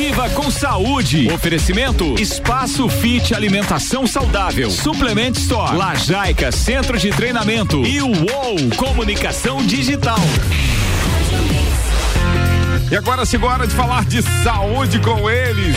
Viva com saúde. Oferecimento Espaço Fit Alimentação Saudável. Suplement Store. Lajaica Centro de Treinamento. E o UOL Comunicação Digital. E agora chegou a hora de falar de saúde com eles,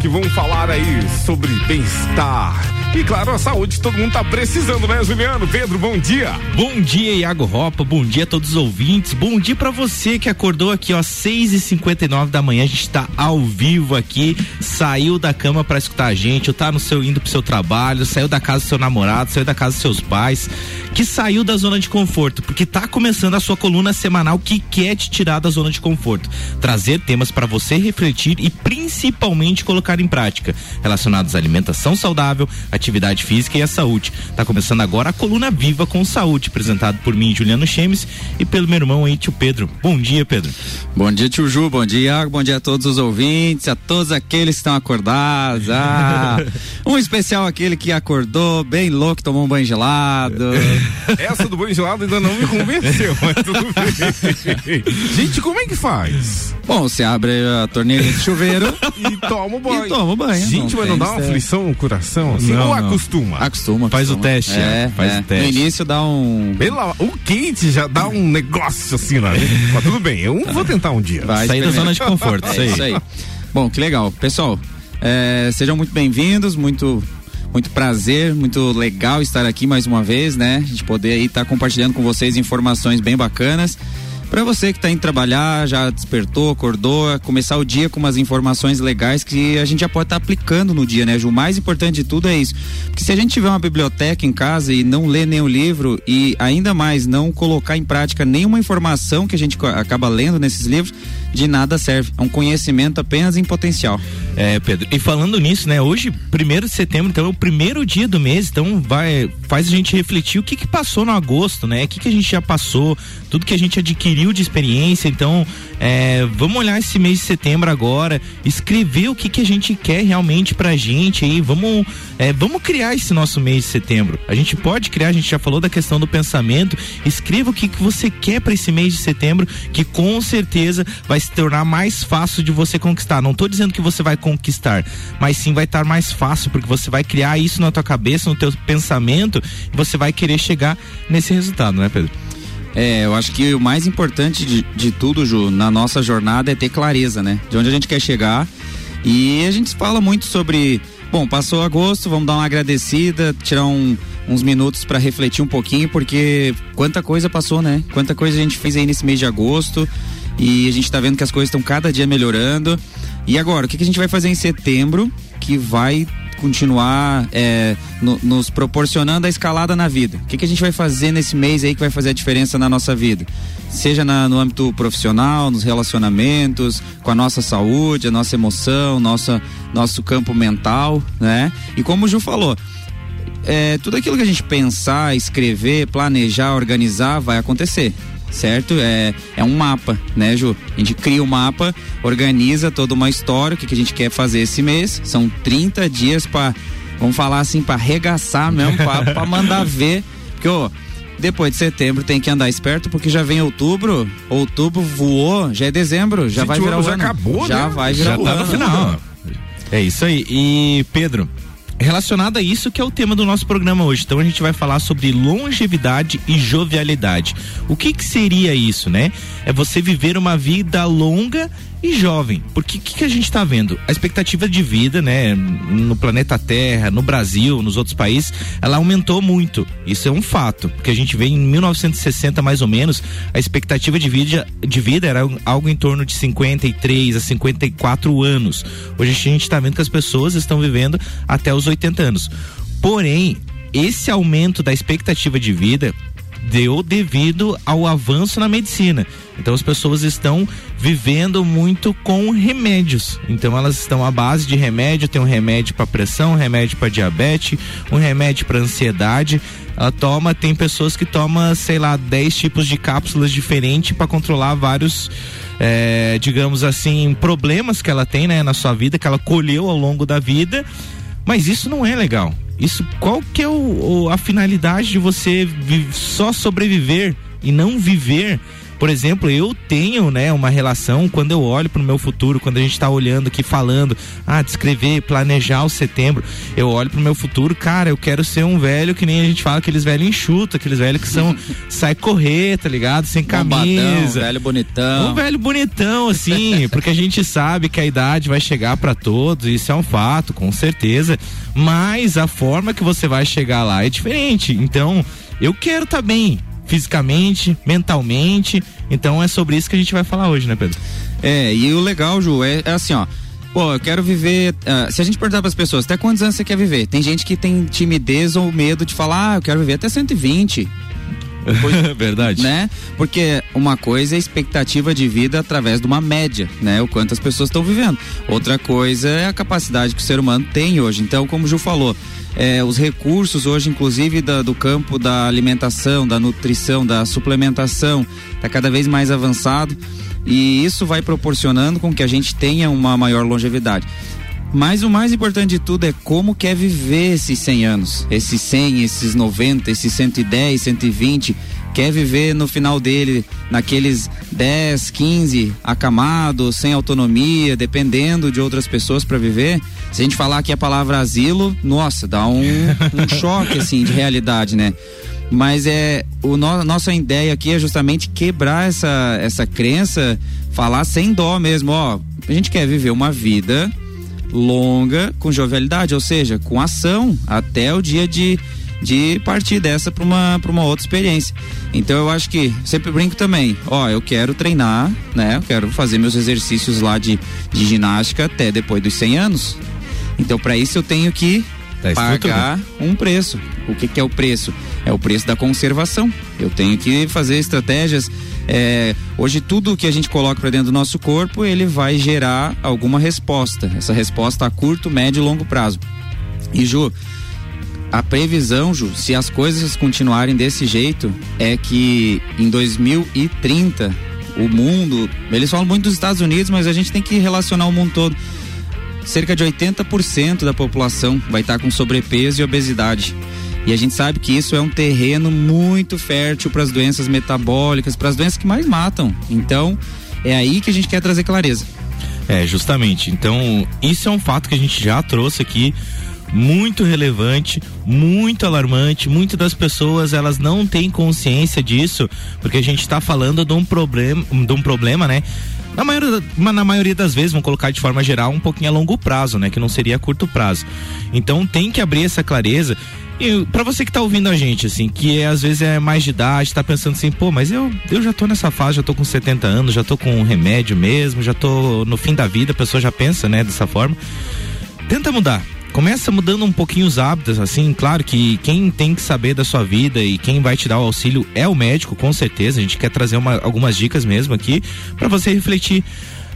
que vão falar aí sobre bem-estar e claro, a saúde todo mundo tá precisando, né, Juliano? Pedro, bom dia. Bom dia, Iago Ropa. Bom dia a todos os ouvintes. Bom dia para você que acordou aqui, ó, 6 e 59 da manhã. A gente tá ao vivo aqui. Saiu da cama para escutar a gente, ou tá no seu indo pro seu trabalho, saiu da casa do seu namorado, saiu da casa dos seus pais, que saiu da zona de conforto, porque tá começando a sua coluna semanal que quer te tirar da zona de conforto. Trazer temas para você refletir e principalmente colocar em prática, relacionados à alimentação saudável, atividade física e a saúde. Tá começando agora a Coluna Viva com Saúde, apresentado por mim, Juliano Chemes, e pelo meu irmão aí, tio Pedro. Bom dia, Pedro. Bom dia, tio Ju, bom dia, Iago, bom dia a todos os ouvintes, a todos aqueles que estão acordados. Ah, um especial aquele que acordou bem louco, tomou um banho gelado. Essa do banho gelado ainda não me convenceu, mas tudo bem. Gente, como é que faz? Bom, você abre a torneira de chuveiro e toma o banho. E toma o banho. Gente, não mas não dá uma aflição no coração assim? Não, ou não. acostuma? Acostuma. Faz acostuma. o teste. É, faz é. o teste. No início dá um. Pela, o quente já dá um negócio assim, né? mas tudo bem, eu vou tentar um dia. Vai Sair da zona de conforto. É isso aí. Bom, que legal. Pessoal, é, sejam muito bem-vindos, muito muito prazer, muito legal estar aqui mais uma vez, né? A gente poder aí estar tá compartilhando com vocês informações bem bacanas. Para você que está indo trabalhar, já despertou, acordou, começar o dia com umas informações legais que a gente já pode estar tá aplicando no dia, né, Ju? O mais importante de tudo é isso. Porque se a gente tiver uma biblioteca em casa e não ler nenhum livro e ainda mais não colocar em prática nenhuma informação que a gente acaba lendo nesses livros, de nada serve. É um conhecimento apenas em potencial. É, Pedro. E falando nisso, né? Hoje, primeiro de setembro, então é o primeiro dia do mês, então vai faz a gente refletir o que que passou no agosto, né? O que que a gente já passou, tudo que a gente adquiriu de experiência. Então, é, vamos olhar esse mês de setembro agora, escrever o que que a gente quer realmente pra gente aí. Vamos, é, vamos criar esse nosso mês de setembro. A gente pode criar, a gente já falou da questão do pensamento. Escreva o que que você quer para esse mês de setembro, que com certeza vai se tornar mais fácil de você conquistar. Não estou dizendo que você vai conquistar, mas sim vai estar mais fácil porque você vai criar isso na tua cabeça, no teu pensamento, e você vai querer chegar nesse resultado, não é, Pedro? É, eu acho que o mais importante de, de tudo, Ju, na nossa jornada é ter clareza, né? De onde a gente quer chegar. E a gente fala muito sobre, bom, passou agosto, vamos dar uma agradecida, tirar um, uns minutos para refletir um pouquinho, porque quanta coisa passou, né? Quanta coisa a gente fez aí nesse mês de agosto e a gente tá vendo que as coisas estão cada dia melhorando. E agora, o que, que a gente vai fazer em setembro que vai continuar é, no, nos proporcionando a escalada na vida? O que, que a gente vai fazer nesse mês aí que vai fazer a diferença na nossa vida? Seja na, no âmbito profissional, nos relacionamentos, com a nossa saúde, a nossa emoção, nossa, nosso campo mental, né? E como o Ju falou, é, tudo aquilo que a gente pensar, escrever, planejar, organizar, vai acontecer certo? É, é um mapa, né, Ju? A gente cria o um mapa, organiza toda uma história, o que, que a gente quer fazer esse mês. São 30 dias para vamos falar assim, para arregaçar mesmo, para mandar ver. Porque, ó, depois de setembro tem que andar esperto, porque já vem outubro, outubro voou, já é dezembro, já Gente, vai virar o já ano. acabou, já né? vai virar já o tá ano. no final. É isso aí. E Pedro, relacionado a isso que é o tema do nosso programa hoje. Então a gente vai falar sobre longevidade e jovialidade. O que que seria isso, né? É você viver uma vida longa e jovem. Porque o que, que, a gente está vendo? A expectativa de vida, né, no planeta Terra, no Brasil, nos outros países, ela aumentou muito. Isso é um fato. Porque a gente vê em 1960, mais ou menos, a expectativa de vida, de vida era algo em torno de 53 a 54 anos. Hoje a gente está vendo que as pessoas estão vivendo até os 80 anos. Porém, esse aumento da expectativa de vida deu devido ao avanço na medicina. Então as pessoas estão vivendo muito com remédios. Então elas estão à base de remédio, tem um remédio para pressão, um remédio para diabetes, um remédio para ansiedade. Ela toma, tem pessoas que tomam, sei lá, 10 tipos de cápsulas diferentes para controlar vários é, digamos assim, problemas que ela tem né, na sua vida, que ela colheu ao longo da vida. Mas isso não é legal. Isso, qual que é o, o, a finalidade de você só sobreviver e não viver Por exemplo, eu tenho, né, uma relação quando eu olho para o meu futuro, quando a gente está olhando aqui falando, ah, descrever, planejar o setembro, eu olho para o meu futuro, cara, eu quero ser um velho que nem a gente fala aqueles velhos enxutos, aqueles velhos que são sai correr, tá ligado? Sem camisa. Bombadão, velho bonitão. Um velho bonitão assim, porque a gente sabe que a idade vai chegar para todos, isso é um fato, com certeza, mas a forma que você vai chegar lá é diferente. Então, eu quero estar tá bem, fisicamente, mentalmente. Então é sobre isso que a gente vai falar hoje, né, Pedro? É, e o legal, Ju, é, é assim, ó. Pô, eu quero viver. Uh, se a gente perguntar para as pessoas, até quantos anos você quer viver? Tem gente que tem timidez ou medo de falar, ah, eu quero viver até 120. Pois, Verdade. Né? Porque uma coisa é a expectativa de vida através de uma média, né? O quanto as pessoas estão vivendo. Outra coisa é a capacidade que o ser humano tem hoje. Então, como o Ju falou, é, os recursos hoje, inclusive da, do campo da alimentação, da nutrição, da suplementação, está cada vez mais avançado e isso vai proporcionando com que a gente tenha uma maior longevidade. Mas o mais importante de tudo é como quer viver esses 100 anos, esses 100, esses 90, esses 110, 120 quer viver no final dele naqueles 10, 15 acamados, sem autonomia, dependendo de outras pessoas para viver. Se a gente falar aqui a palavra asilo, nossa, dá um, um choque assim de realidade, né? Mas é o no, nossa ideia aqui é justamente quebrar essa essa crença, falar sem dó mesmo, ó. A gente quer viver uma vida longa com jovialidade, ou seja, com ação até o dia de de partir dessa para uma, uma outra experiência. Então eu acho que sempre brinco também, ó, eu quero treinar, né? Eu quero fazer meus exercícios lá de, de ginástica até depois dos 100 anos. Então para isso eu tenho que tá pagar um preço. O que, que é o preço? É o preço da conservação. Eu tenho que fazer estratégias. É, hoje tudo que a gente coloca para dentro do nosso corpo ele vai gerar alguma resposta. Essa resposta a curto, médio e longo prazo. E Ju, a previsão, Ju, se as coisas continuarem desse jeito, é que em 2030 o mundo, eles falam muito dos Estados Unidos, mas a gente tem que relacionar o mundo todo. Cerca de 80% da população vai estar com sobrepeso e obesidade. E a gente sabe que isso é um terreno muito fértil para as doenças metabólicas, para as doenças que mais matam. Então, é aí que a gente quer trazer clareza. É, justamente. Então, isso é um fato que a gente já trouxe aqui muito relevante, muito alarmante. Muitas das pessoas elas não têm consciência disso, porque a gente está falando de um problema, de um problema, né? Na maioria, na maioria das vezes, vamos colocar de forma geral, um pouquinho a longo prazo, né? Que não seria a curto prazo. Então tem que abrir essa clareza. E para você que tá ouvindo a gente, assim, que é, às vezes é mais de idade, tá pensando assim, pô, mas eu, eu já tô nessa fase, já tô com 70 anos, já tô com um remédio mesmo, já tô no fim da vida, a pessoa já pensa, né, dessa forma. Tenta mudar começa mudando um pouquinho os hábitos, assim, claro que quem tem que saber da sua vida e quem vai te dar o auxílio é o médico, com certeza. A gente quer trazer uma, algumas dicas mesmo aqui para você refletir.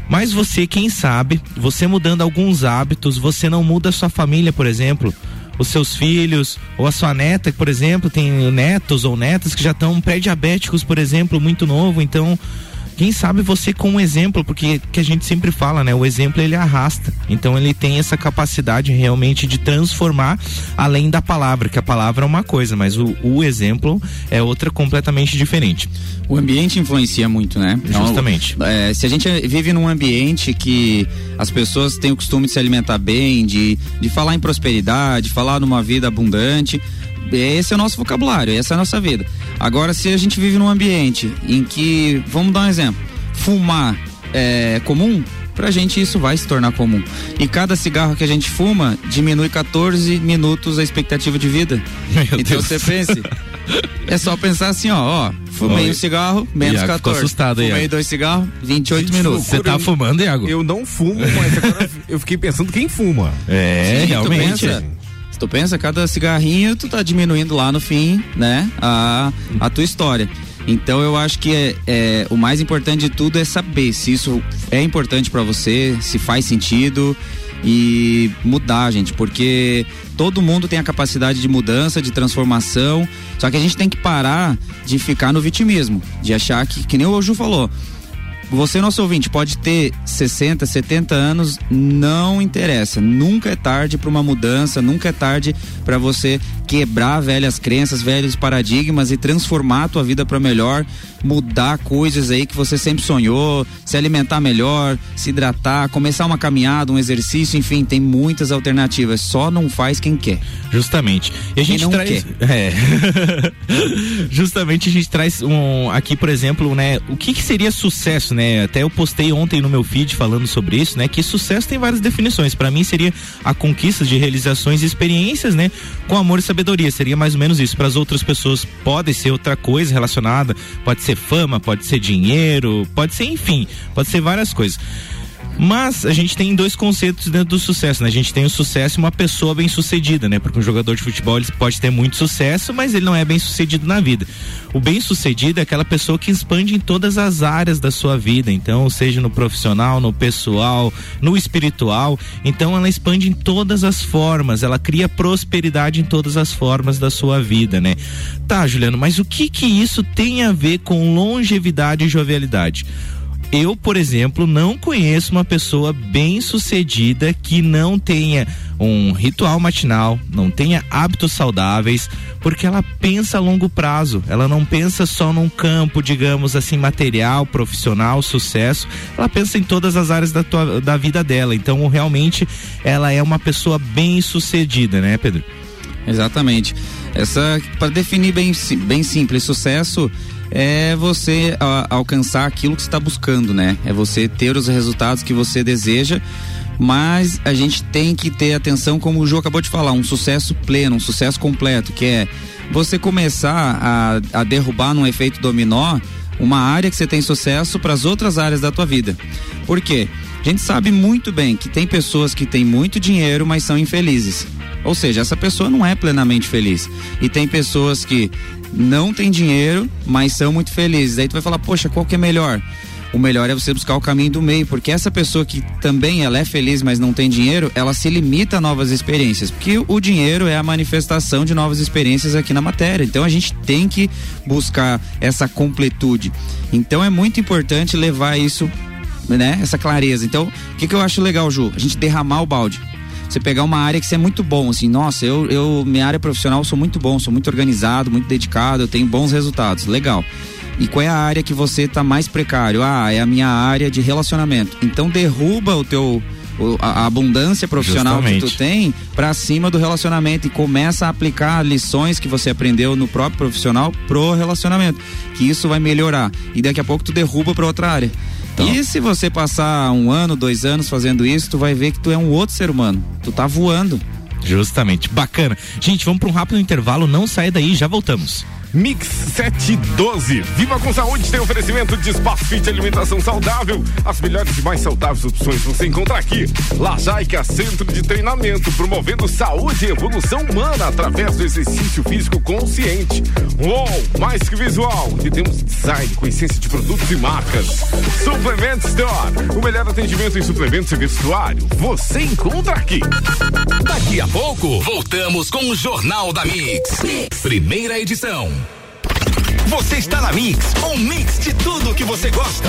Mas você, quem sabe, você mudando alguns hábitos, você não muda a sua família, por exemplo os seus filhos ou a sua neta, por exemplo, tem netos ou netas que já estão pré-diabéticos, por exemplo, muito novo, então quem sabe você com um exemplo, porque que a gente sempre fala, né? O exemplo ele arrasta. Então ele tem essa capacidade realmente de transformar além da palavra, que a palavra é uma coisa, mas o, o exemplo é outra completamente diferente. O ambiente influencia muito, né? Então, Justamente. É, se a gente vive num ambiente que as pessoas têm o costume de se alimentar bem, de, de falar em prosperidade, falar numa vida abundante, esse é o nosso vocabulário, essa é a nossa vida. Agora, se a gente vive num ambiente em que, vamos dar um exemplo, fumar é comum, pra gente isso vai se tornar comum. E cada cigarro que a gente fuma diminui 14 minutos a expectativa de vida. Meu então Deus. você pense. É só pensar assim, ó, ó, fumei Oi. um cigarro, menos Iago 14. assustado aí. Fumei dois cigarros, 28 Gente, minutos. Você tá fumando, Iago? Eu não fumo, mas agora eu fiquei pensando quem fuma. É, Sim, realmente tu pensa, cada cigarrinho tu tá diminuindo lá no fim, né? A, a tua história. Então eu acho que é, é, o mais importante de tudo é saber se isso é importante para você, se faz sentido e mudar, gente, porque todo mundo tem a capacidade de mudança, de transformação, só que a gente tem que parar de ficar no vitimismo, de achar que, que nem o Oju falou, você, nosso ouvinte, pode ter 60, 70 anos, não interessa. Nunca é tarde para uma mudança, nunca é tarde para você quebrar velhas crenças, velhos paradigmas e transformar a tua vida para melhor. Mudar coisas aí que você sempre sonhou, se alimentar melhor, se hidratar, começar uma caminhada, um exercício, enfim, tem muitas alternativas. Só não faz quem quer. Justamente. E a gente traz. É. Justamente a gente traz um aqui, por exemplo, né? O que, que seria sucesso, né? Até eu postei ontem no meu feed falando sobre isso, né? Que sucesso tem várias definições. Para mim seria a conquista de realizações e experiências, né? Com amor e sabedoria. Seria mais ou menos isso. Para as outras pessoas pode ser outra coisa relacionada, pode ser fama, pode ser dinheiro, pode ser, enfim, pode ser várias coisas. Mas a gente tem dois conceitos dentro do sucesso, né? A gente tem o sucesso e uma pessoa bem sucedida, né? Porque um jogador de futebol ele pode ter muito sucesso, mas ele não é bem sucedido na vida. O bem sucedido é aquela pessoa que expande em todas as áreas da sua vida, então, seja no profissional, no pessoal, no espiritual. Então, ela expande em todas as formas, ela cria prosperidade em todas as formas da sua vida, né? Tá, Juliano, mas o que que isso tem a ver com longevidade e jovialidade? Eu, por exemplo, não conheço uma pessoa bem sucedida que não tenha um ritual matinal, não tenha hábitos saudáveis, porque ela pensa a longo prazo. Ela não pensa só num campo, digamos assim, material, profissional, sucesso. Ela pensa em todas as áreas da, tua, da vida dela. Então, realmente, ela é uma pessoa bem sucedida, né, Pedro? Exatamente. Essa, para definir bem, bem simples, sucesso é você a, alcançar aquilo que está buscando, né? É você ter os resultados que você deseja, mas a gente tem que ter atenção, como o João acabou de falar, um sucesso pleno, um sucesso completo, que é você começar a, a derrubar num efeito dominó uma área que você tem sucesso para as outras áreas da tua vida. Por quê? A gente sabe muito bem que tem pessoas que têm muito dinheiro, mas são infelizes. Ou seja, essa pessoa não é plenamente feliz. E tem pessoas que não têm dinheiro, mas são muito felizes. Aí tu vai falar, poxa, qual que é melhor? O melhor é você buscar o caminho do meio, porque essa pessoa que também ela é feliz, mas não tem dinheiro, ela se limita a novas experiências, porque o dinheiro é a manifestação de novas experiências aqui na matéria. Então a gente tem que buscar essa completude. Então é muito importante levar isso, né, essa clareza. Então, o que que eu acho legal, Ju? A gente derramar o balde você pegar uma área que você é muito bom, assim, nossa, eu, eu minha área profissional sou muito bom, sou muito organizado, muito dedicado, eu tenho bons resultados, legal. E qual é a área que você tá mais precário? Ah, é a minha área de relacionamento. Então derruba o teu a abundância profissional Justamente. que tu tem para cima do relacionamento e começa a aplicar lições que você aprendeu no próprio profissional pro relacionamento, que isso vai melhorar. E daqui a pouco tu derruba para outra área. Então. E se você passar um ano, dois anos fazendo isso, tu vai ver que tu é um outro ser humano. Tu tá voando. Justamente, bacana. Gente, vamos para um rápido intervalo, não sai daí, já voltamos. Mix 712. Viva com saúde tem oferecimento de espaço fit alimentação saudável. As melhores e mais saudáveis opções você encontra aqui. Lajaica Centro de Treinamento, promovendo saúde e evolução humana através do exercício físico consciente. Uou, mais que visual. E temos design com essência de produtos e marcas. Suplement Store. O melhor atendimento em suplementos e vestuário. Você encontra aqui. Daqui a pouco, voltamos com o Jornal da mix. mix. Primeira edição. Você está na Mix, um mix de tudo que você gosta.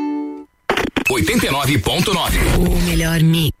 89.9. O melhor mix.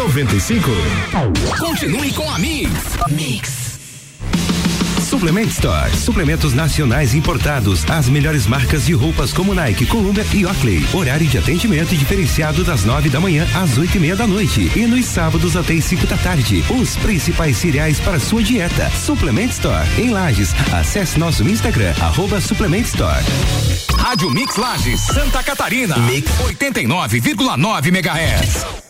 95. Continue com a Mix. Mix. Suplement Store. Suplementos nacionais importados. As melhores marcas de roupas como Nike, Columbia e Oakley. Horário de atendimento diferenciado das nove da manhã às oito e meia da noite. E nos sábados até as cinco da tarde. Os principais cereais para sua dieta. Suplement Store. Em Lages. Acesse nosso Instagram, arroba Suplement Store. Rádio Mix Lages, Santa Catarina. Mix 89,9 MHz.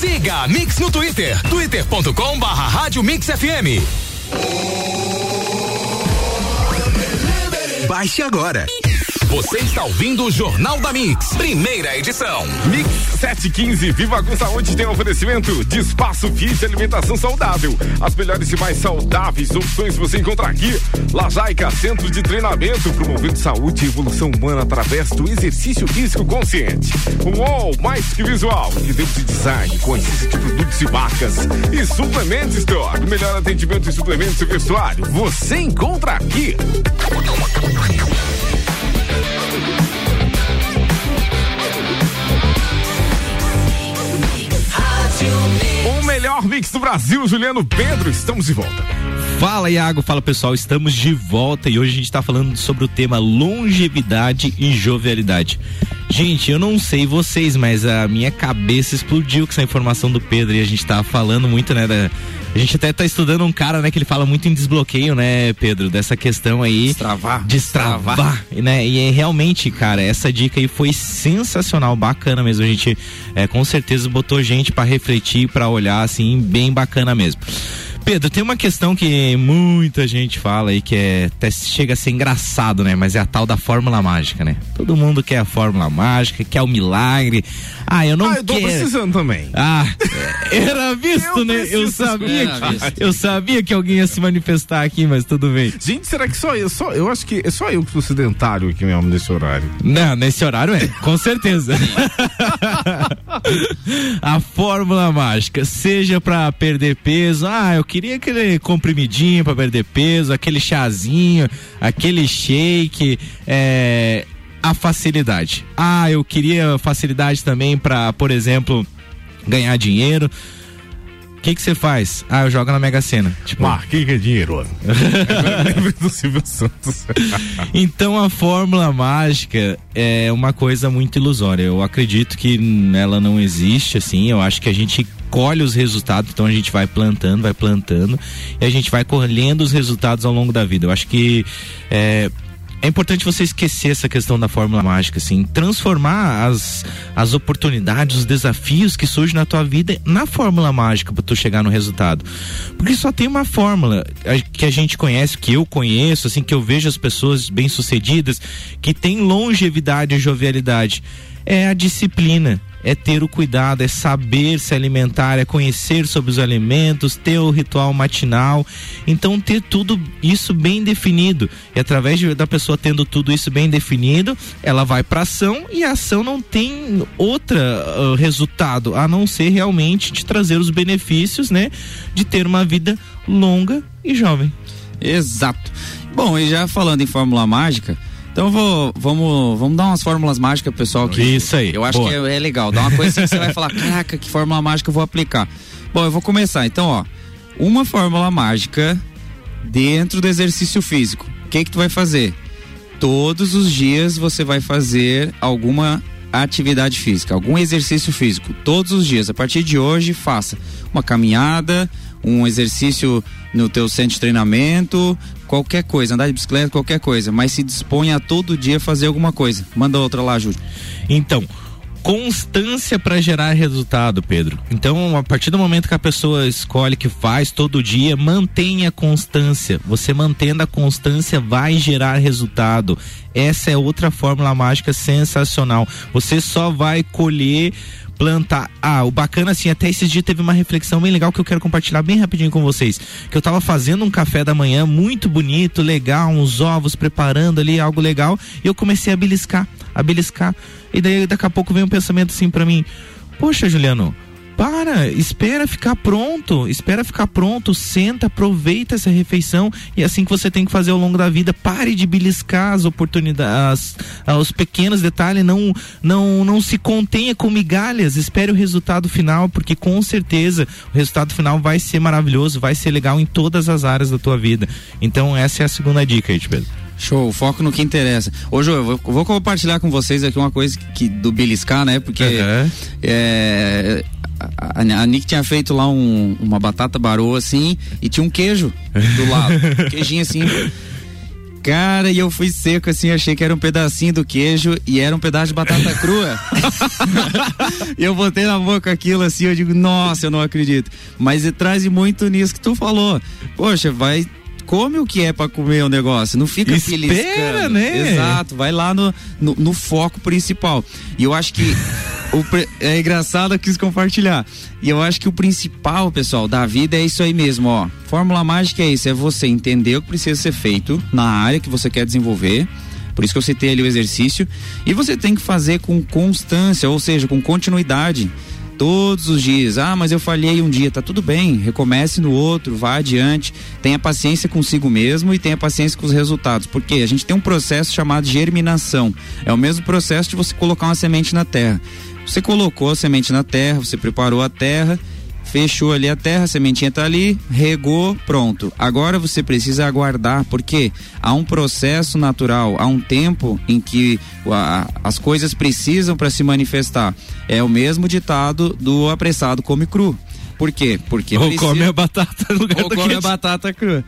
Siga a Mix no Twitter, twitter.com barra Rádio Mix FM. Baixe agora. Você está ouvindo o Jornal da Mix, primeira edição. Mix 715, Viva com Saúde tem oferecimento de espaço fit alimentação saudável. As melhores e mais saudáveis opções você encontra aqui. Lajaica, centro de treinamento, promovendo saúde e evolução humana através do exercício físico consciente. UOL, mais que visual, temos de design, consciência de produtos e marcas. E Suplement Store, melhor atendimento em suplementos e vestuário. Você encontra aqui. Melhor mix do Brasil, Juliano Pedro, estamos de volta. Fala Iago, fala pessoal, estamos de volta e hoje a gente está falando sobre o tema longevidade e jovialidade. Gente, eu não sei vocês, mas a minha cabeça explodiu com essa informação do Pedro e a gente tava falando muito, né, da, a gente até tá estudando um cara, né, que ele fala muito em desbloqueio, né, Pedro, dessa questão aí. Destravar. Destravar. Destravar. Né, e é realmente, cara, essa dica aí foi sensacional, bacana mesmo. A gente, é, com certeza, botou gente para refletir, para olhar, assim, bem bacana mesmo. Pedro, tem uma questão que muita gente fala aí que é, até chega a ser engraçado, né? Mas é a tal da fórmula mágica, né? Todo mundo quer a fórmula mágica, quer o milagre. Ah, eu não ah, eu tô quero. precisando também. Ah, era visto, Eu né? Eu sabia, que, eu sabia que alguém ia se manifestar aqui, mas tudo bem. Gente, será que só eu? Só, eu acho que é só eu que sou sedentário aqui mesmo nesse horário. Não, nesse horário é, com certeza. a fórmula mágica, seja pra perder peso, ah, eu queria aquele comprimidinho pra perder peso, aquele chazinho, aquele shake, é, a facilidade. Ah, eu queria facilidade também pra, por exemplo, ganhar dinheiro. O que você faz? Ah, eu jogo na Mega Sena. Tipo, Ah, quem que é dinheiro? Do Silvio Santos. Então a fórmula mágica é uma coisa muito ilusória. Eu acredito que ela não existe assim. Eu acho que a gente colhe os resultados, então a gente vai plantando, vai plantando e a gente vai colhendo os resultados ao longo da vida. Eu acho que é, é importante você esquecer essa questão da fórmula mágica, assim, transformar as, as oportunidades, os desafios que surgem na tua vida na fórmula mágica para tu chegar no resultado. Porque só tem uma fórmula que a gente conhece, que eu conheço, assim, que eu vejo as pessoas bem-sucedidas, que tem longevidade e jovialidade. É a disciplina, é ter o cuidado, é saber se alimentar, é conhecer sobre os alimentos, ter o ritual matinal. Então, ter tudo isso bem definido. E através de- da pessoa tendo tudo isso bem definido, ela vai para ação e a ação não tem outra ah, resultado a não ser realmente de trazer os benefícios, né, de ter uma vida longa e jovem. Exato. Bom, e já falando em fórmula mágica, então vou, vamos, vamos dar umas fórmulas mágicas pro pessoal aqui. Isso aí, Eu acho boa. que é, é legal. Dá uma coisa assim que você vai falar, caraca, que fórmula mágica eu vou aplicar. Bom, eu vou começar. Então, ó, uma fórmula mágica dentro do exercício físico. O que que tu vai fazer? Todos os dias você vai fazer alguma atividade física, algum exercício físico, todos os dias. A partir de hoje, faça uma caminhada, um exercício no teu centro de treinamento, qualquer coisa, andar de bicicleta, qualquer coisa, mas se disponha a todo dia fazer alguma coisa. Manda outra lá, Júlio. Então, constância para gerar resultado, Pedro. Então, a partir do momento que a pessoa escolhe que faz todo dia, mantenha a constância. Você mantendo a constância vai gerar resultado. Essa é outra fórmula mágica sensacional. Você só vai colher plantar. Ah, o bacana assim, até esses dias teve uma reflexão bem legal que eu quero compartilhar bem rapidinho com vocês. Que eu tava fazendo um café da manhã muito bonito, legal, uns ovos preparando ali, algo legal, e eu comecei a beliscar, a beliscar. E daí daqui a pouco vem um pensamento assim para mim: "Poxa, Juliano, para, espera ficar pronto, espera ficar pronto, senta, aproveita essa refeição e é assim que você tem que fazer ao longo da vida. Pare de beliscar as oportunidades, os pequenos detalhes, não, não, não se contenha com migalhas, espere o resultado final, porque com certeza o resultado final vai ser maravilhoso, vai ser legal em todas as áreas da tua vida. Então essa é a segunda dica aí, Pedro. Show, foco no que interessa. Hoje eu vou, vou, compartilhar com vocês aqui uma coisa que, do beliscar, né? Porque uhum. é, a, a Nick tinha feito lá um, uma batata baroa assim e tinha um queijo do lado. um queijinho assim. Cara, e eu fui seco assim, achei que era um pedacinho do queijo e era um pedaço de batata crua. e eu botei na boca aquilo assim, eu digo, nossa, eu não acredito. Mas traz muito nisso que tu falou. Poxa, vai come o que é para comer o negócio, não fica Espera, né? Exato, vai lá no, no, no, foco principal. E eu acho que é engraçado, eu quis compartilhar. E eu acho que o principal, pessoal, da vida é isso aí mesmo, ó. Fórmula mágica é isso, é você entender o que precisa ser feito na área que você quer desenvolver. Por isso que eu citei ali o exercício. E você tem que fazer com constância, ou seja, com continuidade todos os dias. Ah, mas eu falhei um dia, tá tudo bem, recomece no outro, vá adiante, tenha paciência consigo mesmo e tenha paciência com os resultados, porque a gente tem um processo chamado germinação. É o mesmo processo de você colocar uma semente na terra. Você colocou a semente na terra, você preparou a terra, fechou ali a terra, a sementinha tá ali, regou, pronto. Agora você precisa aguardar, porque há um processo natural, há um tempo em que a, as coisas precisam para se manifestar. É o mesmo ditado do apressado come cru. Por quê? Porque ou precisa... come a batata no lugar ou come a batata crua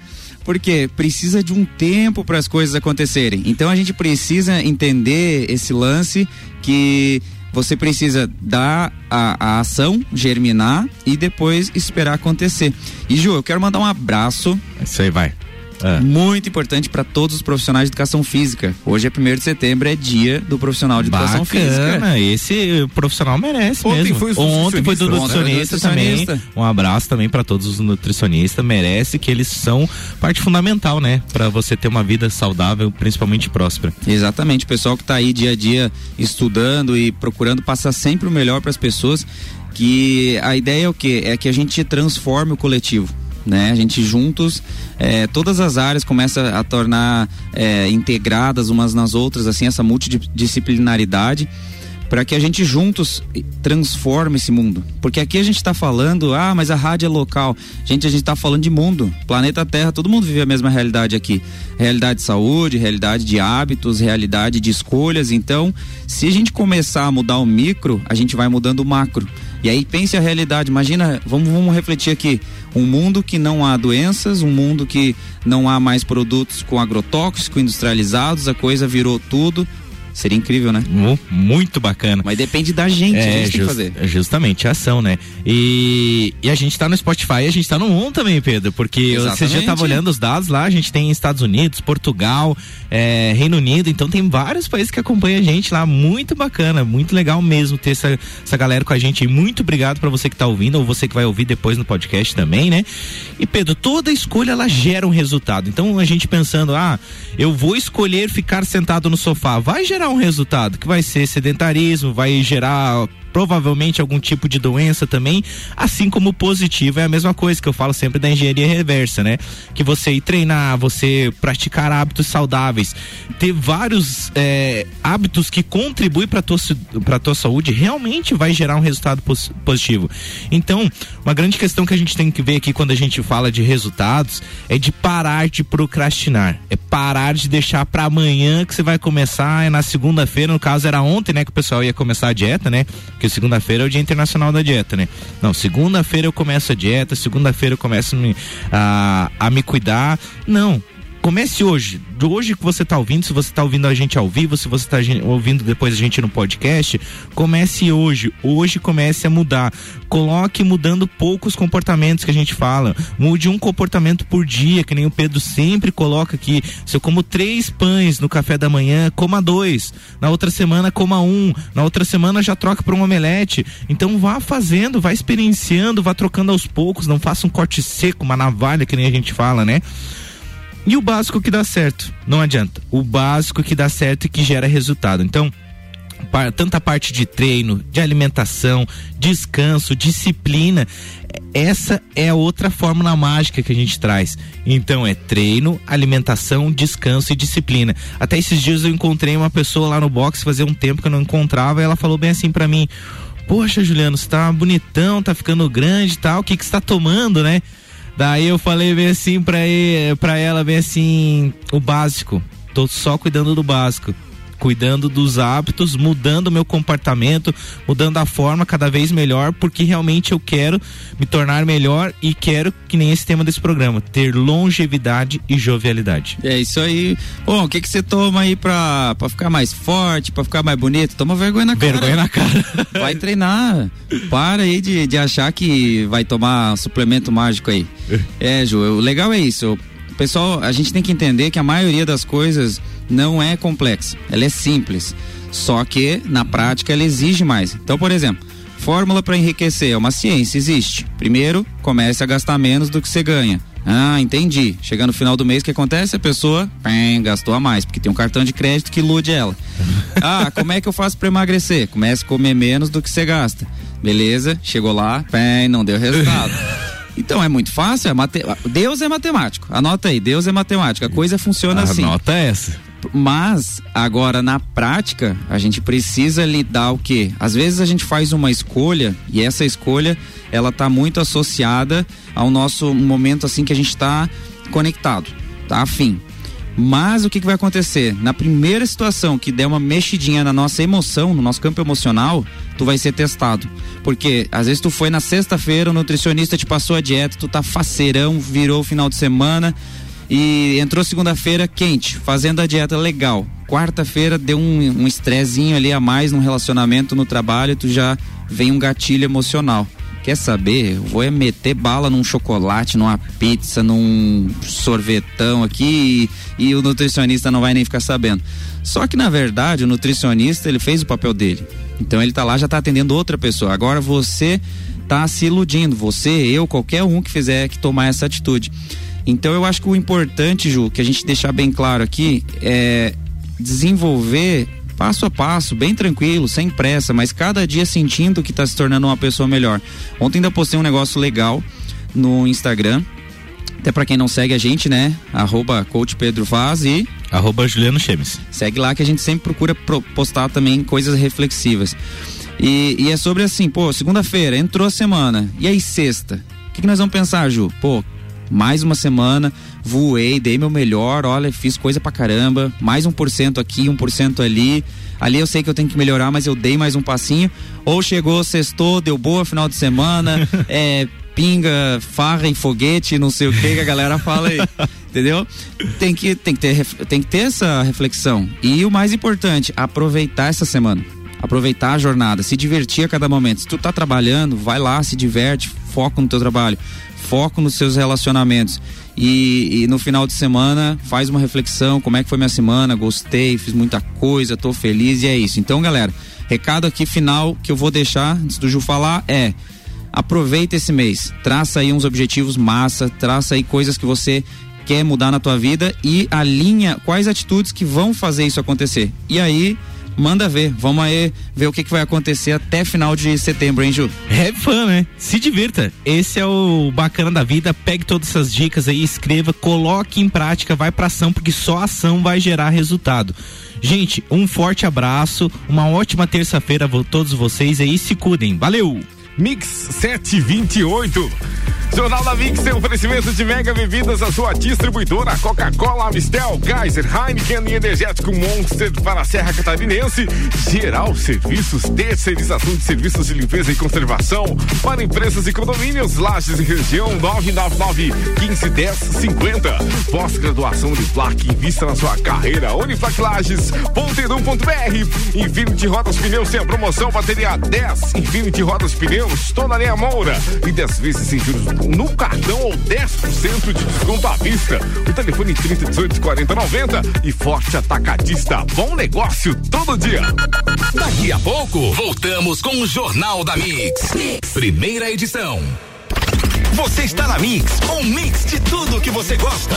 porque precisa de um tempo para as coisas acontecerem. Então a gente precisa entender esse lance que você precisa dar a, a ação, germinar e depois esperar acontecer. E Ju, eu quero mandar um abraço. Isso aí vai. É. Muito importante para todos os profissionais de educação física. Hoje é 1 de setembro, é dia do profissional de Bacana, educação física. Esse profissional merece Ontem mesmo. Foi Ontem foi do nutricionista, também. Um abraço também para todos os nutricionistas. Merece que eles são parte fundamental, né? Para você ter uma vida saudável, principalmente próspera. Exatamente. O pessoal que está aí dia a dia estudando e procurando passar sempre o melhor para as pessoas. Que a ideia é o quê? É que a gente transforme o coletivo né? A gente juntos, é, todas as áreas começam a tornar é, integradas umas nas outras, assim, essa multidisciplinaridade para que a gente juntos transforme esse mundo. Porque aqui a gente está falando, ah, mas a rádio é local. Gente, a gente está falando de mundo. Planeta Terra, todo mundo vive a mesma realidade aqui. Realidade de saúde, realidade de hábitos, realidade de escolhas. Então, se a gente começar a mudar o micro, a gente vai mudando o macro. E aí pense a realidade. Imagina, vamos, vamos refletir aqui. Um mundo que não há doenças, um mundo que não há mais produtos com agrotóxicos industrializados, a coisa virou tudo Seria incrível, né? Muito bacana. Mas depende da gente, é, a gente tem que fazer. Justamente, a ação, né? E, e a gente tá no Spotify e a gente tá no ON também, Pedro, porque Exatamente. você já tava olhando os dados lá, a gente tem Estados Unidos, Portugal, é, Reino Unido, então tem vários países que acompanham a gente lá, muito bacana, muito legal mesmo ter essa, essa galera com a gente. E muito obrigado para você que tá ouvindo ou você que vai ouvir depois no podcast também, né? E Pedro, toda escolha ela gera um resultado. Então a gente pensando, ah, eu vou escolher ficar sentado no sofá, vai gerar gerar um resultado que vai ser sedentarismo, vai gerar provavelmente algum tipo de doença também, assim como positivo é a mesma coisa que eu falo sempre da engenharia reversa, né? Que você ir treinar, você praticar hábitos saudáveis, ter vários é, hábitos que contribuem para tua tua saúde, realmente vai gerar um resultado pos, positivo. Então, uma grande questão que a gente tem que ver aqui quando a gente fala de resultados é de parar de procrastinar, é parar de deixar para amanhã que você vai começar, é na segunda-feira, no caso era ontem, né, que o pessoal ia começar a dieta, né? Porque segunda-feira é o Dia Internacional da Dieta, né? Não, segunda-feira eu começo a dieta, segunda-feira eu começo a, a me cuidar. Não, comece hoje. De hoje que você está ouvindo, se você está ouvindo a gente ao vivo, se você está ouvindo depois a gente no podcast, comece hoje. Hoje comece a mudar. Coloque mudando poucos comportamentos que a gente fala. Mude um comportamento por dia, que nem o Pedro sempre coloca aqui. Se eu como três pães no café da manhã, coma dois. Na outra semana, coma um. Na outra semana já troca para um omelete. Então vá fazendo, vá experienciando, vá trocando aos poucos. Não faça um corte seco, uma navalha, que nem a gente fala, né? E o básico que dá certo, não adianta. O básico que dá certo e que gera resultado. Então, tanta parte de treino, de alimentação, descanso, disciplina. Essa é a outra fórmula mágica que a gente traz. Então é treino, alimentação, descanso e disciplina. Até esses dias eu encontrei uma pessoa lá no box fazia um tempo que eu não encontrava e ela falou bem assim para mim: "Poxa, Juliano, você tá bonitão, tá ficando grande tal. O que que você tá tomando, né?" Daí eu falei bem assim pra, ele, pra ela, bem assim, o básico. Tô só cuidando do básico cuidando dos hábitos, mudando o meu comportamento, mudando a forma cada vez melhor, porque realmente eu quero me tornar melhor e quero, que nem esse tema desse programa, ter longevidade e jovialidade. É isso aí. Bom, o que que você toma aí pra, pra ficar mais forte, pra ficar mais bonito? Toma vergonha na cara. Vergonha na cara. Vai treinar. Para aí de, de achar que vai tomar suplemento mágico aí. É, Ju, o legal é isso. Pessoal, a gente tem que entender que a maioria das coisas não é complexa, ela é simples. Só que na prática ela exige mais. Então, por exemplo, fórmula para enriquecer é uma ciência, existe. Primeiro, comece a gastar menos do que você ganha. Ah, entendi. Chega no final do mês, o que acontece? A pessoa pem, gastou a mais, porque tem um cartão de crédito que ilude ela. ah, como é que eu faço para emagrecer? Comece a comer menos do que você gasta. Beleza, chegou lá, pem, não deu resultado. Então é muito fácil, é mate... Deus é matemático. Anota aí, Deus é matemático. A coisa funciona Anota assim. Anota essa. Mas agora na prática a gente precisa lidar o quê? Às vezes a gente faz uma escolha e essa escolha ela tá muito associada ao nosso momento assim que a gente está conectado, tá afim. Mas o que, que vai acontecer? Na primeira situação que der uma mexidinha na nossa emoção, no nosso campo emocional, tu vai ser testado. Porque às vezes tu foi na sexta-feira, o nutricionista te passou a dieta, tu tá faceirão, virou o final de semana, e entrou segunda-feira quente, fazendo a dieta legal. Quarta-feira deu um estressinho ali a mais no relacionamento, no trabalho, tu já vem um gatilho emocional. Quer saber? vou é meter bala num chocolate, numa pizza, num sorvetão aqui e, e o nutricionista não vai nem ficar sabendo. Só que na verdade o nutricionista ele fez o papel dele. Então ele tá lá já tá atendendo outra pessoa. Agora você tá se iludindo, você, eu, qualquer um que fizer que tomar essa atitude. Então eu acho que o importante, Ju, que a gente deixar bem claro aqui é desenvolver passo a passo, bem tranquilo, sem pressa, mas cada dia sentindo que está se tornando uma pessoa melhor. Ontem ainda postei um negócio legal no Instagram. Até para quem não segue a gente, né? Arroba Coach Pedro Vaz e. Arroba Juliano Chemes. Segue lá que a gente sempre procura postar também coisas reflexivas. E, e é sobre assim, pô, segunda-feira, entrou a semana. E aí, sexta? O que, que nós vamos pensar, Ju? Pô, mais uma semana, voei, dei meu melhor, olha, fiz coisa pra caramba, mais um por cento aqui, um por cento ali. Ali eu sei que eu tenho que melhorar, mas eu dei mais um passinho. Ou chegou, sextou, deu boa final de semana, é, pinga, farra e foguete, não sei o que que a galera fala aí. entendeu? Tem que, tem, que ter, tem que ter essa reflexão. E o mais importante, aproveitar essa semana. Aproveitar a jornada, se divertir a cada momento. Se tu tá trabalhando, vai lá, se diverte, foca no teu trabalho foco nos seus relacionamentos. E, e, no final de semana faz uma reflexão, como é que foi minha semana, gostei, fiz muita coisa, tô feliz e é isso. Então, galera, recado aqui final que eu vou deixar antes do Ju falar é aproveita esse mês, traça aí uns objetivos massa, traça aí coisas que você quer mudar na tua vida e alinha quais atitudes que vão fazer isso acontecer. E aí, manda ver. Vamos aí ver o que, que vai acontecer até final de setembro, hein, Ju? É fã, né? Se divirta. Esse é o bacana da vida. Pegue todas essas dicas aí, escreva, coloque em prática, vai pra ação, porque só ação vai gerar resultado. Gente, um forte abraço, uma ótima terça-feira a todos vocês aí, se cuidem. Valeu! Mix 728. Jornal da Mix tem oferecimento de mega bebidas, a sua distribuidora Coca-Cola, Amistel, Kaiser, Heineken e Energético Monster para a Serra Catarinense. Geral Serviços, terceirização de serviços de limpeza e conservação para empresas e condomínios, lajes e região 999 1510 50. Pós-graduação de plaque, invista na sua carreira. Uniflaclages.edu.br. Infinity Rodas Pneus tem a promoção bateria 10. Infinity Rodas Pneus, toda a linha Moura. E 10 vezes sem juros no cartão ou 10% de desconto à vista. O telefone 30 18 40 90 e forte atacadista. Bom negócio todo dia. Daqui a pouco, voltamos com o Jornal da mix. mix. Primeira edição. Você está na Mix, um mix de tudo que você gosta.